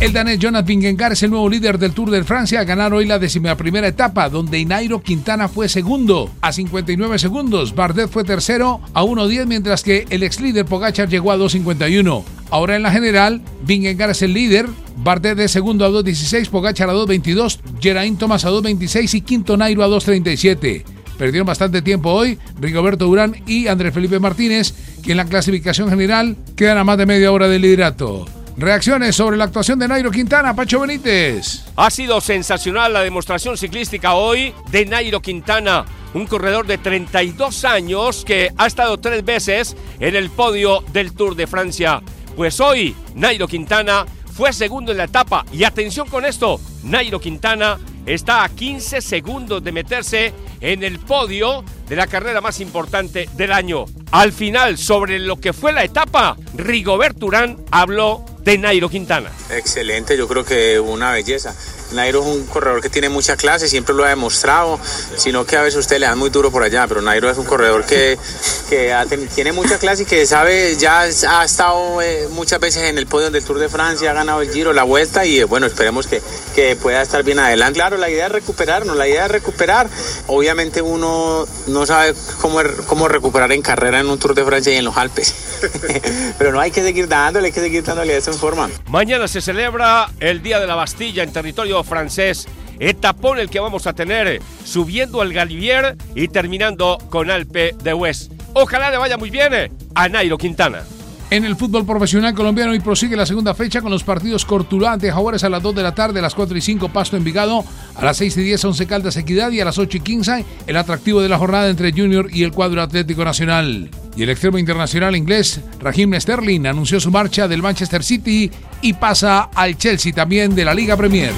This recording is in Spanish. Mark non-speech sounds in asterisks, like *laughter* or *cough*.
El danés Jonathan Vingegaard es el nuevo líder del Tour de Francia a ganar hoy la primera etapa, donde Inairo Quintana fue segundo a 59 segundos, Bardet fue tercero a 1.10, mientras que el ex líder Pogachar llegó a 2.51. Ahora en la general, Vingegaard es el líder, Bardet de segundo a 2.16, Pogachar a 2.22, Geraint Thomas a 2.26 y quinto Nairo a 2.37. Perdieron bastante tiempo hoy Rigoberto Urán y Andrés Felipe Martínez, que en la clasificación general quedan a más de media hora del liderato. Reacciones sobre la actuación de Nairo Quintana, Pacho Benítez. Ha sido sensacional la demostración ciclística hoy de Nairo Quintana, un corredor de 32 años que ha estado tres veces en el podio del Tour de Francia. Pues hoy Nairo Quintana fue segundo en la etapa y atención con esto, Nairo Quintana está a 15 segundos de meterse en el podio de la carrera más importante del año. Al final, sobre lo que fue la etapa, Rigobert Urán habló de Nairo Quintana. Excelente, yo creo que una belleza. Nairo es un corredor que tiene mucha clase, siempre lo ha demostrado, sino que a veces usted le dan muy duro por allá, pero Nairo es un corredor que, que tiene mucha clase y que sabe, ya ha estado eh, muchas veces en el podio del Tour de Francia, ha ganado el Giro, la Vuelta y eh, bueno, esperemos que, que pueda estar bien adelante. Claro, la idea es recuperarnos, la idea es recuperar. Obviamente uno no sabe cómo, cómo recuperar en carrera en un Tour de Francia y en los Alpes, *laughs* pero no hay que seguir dándole, hay que seguir dándole esa forma. Mañana se celebra el Día de la Bastilla en territorio francés. Etapón el que vamos a tener subiendo al Galivier y terminando con Alpe de West. Ojalá le vaya muy bien a Nairo Quintana. En el fútbol profesional colombiano y prosigue la segunda fecha con los partidos Cortulá ante Jaguares a las 2 de la tarde, a las 4 y 5 Pasto Envigado, a las 6 y 10 Once Caldas Equidad y a las 8 y 15 el atractivo de la jornada entre Junior y el cuadro Atlético Nacional. Y el extremo internacional inglés, Raheem Sterling, anunció su marcha del Manchester City y pasa al Chelsea también de la Liga Premier.